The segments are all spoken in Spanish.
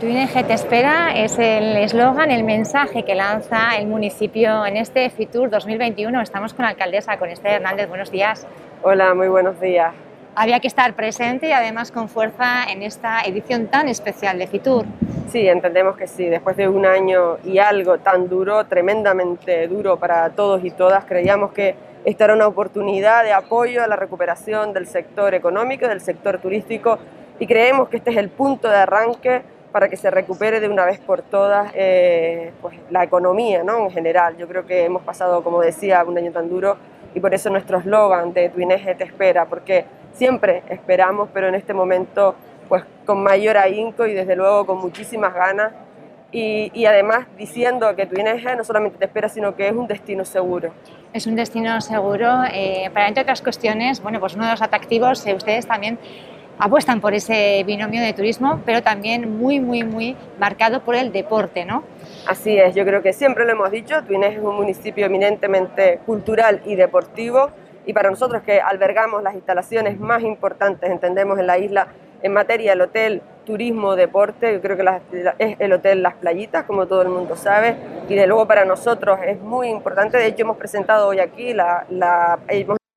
Tu ING te espera es el eslogan, el mensaje que lanza el municipio en este FITUR 2021. Estamos con la alcaldesa, con Esther Hernández. Buenos días. Hola, muy buenos días. Había que estar presente y además con fuerza en esta edición tan especial de FITUR. Sí, entendemos que sí. Después de un año y algo tan duro, tremendamente duro para todos y todas, creíamos que esta era una oportunidad de apoyo a la recuperación del sector económico, del sector turístico y creemos que este es el punto de arranque para que se recupere de una vez por todas eh, pues, la economía ¿no? en general. Yo creo que hemos pasado, como decía, un año tan duro y por eso nuestro eslogan de Tu te espera, porque siempre esperamos, pero en este momento pues con mayor ahínco y desde luego con muchísimas ganas y, y, además diciendo que tu no solamente te espera, sino que es un destino seguro. Es un destino seguro, eh, para entre otras cuestiones, bueno, pues uno de los atractivos, eh, ustedes también apuestan por ese binomio de turismo, pero también muy, muy, muy marcado por el deporte, ¿no? Así es, yo creo que siempre lo hemos dicho, Tuinés es un municipio eminentemente cultural y deportivo y para nosotros que albergamos las instalaciones más importantes, entendemos, en la isla en materia del hotel, turismo, deporte, yo creo que es el hotel Las Playitas, como todo el mundo sabe, y de luego para nosotros es muy importante, de hecho hemos presentado hoy aquí la, la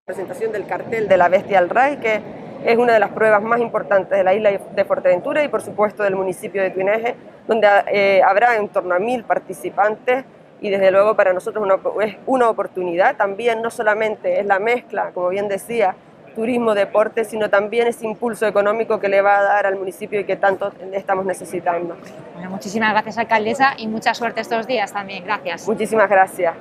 presentación del cartel de la Bestia al Ray, que es una de las pruebas más importantes de la isla de Fuerteventura y por supuesto del municipio de Tuineje, donde eh, habrá en torno a mil participantes y desde luego para nosotros es una oportunidad. También no solamente es la mezcla, como bien decía, turismo-deporte, sino también ese impulso económico que le va a dar al municipio y que tanto estamos necesitando. Bueno, muchísimas gracias, alcaldesa, y mucha suerte estos días también. Gracias. Muchísimas gracias.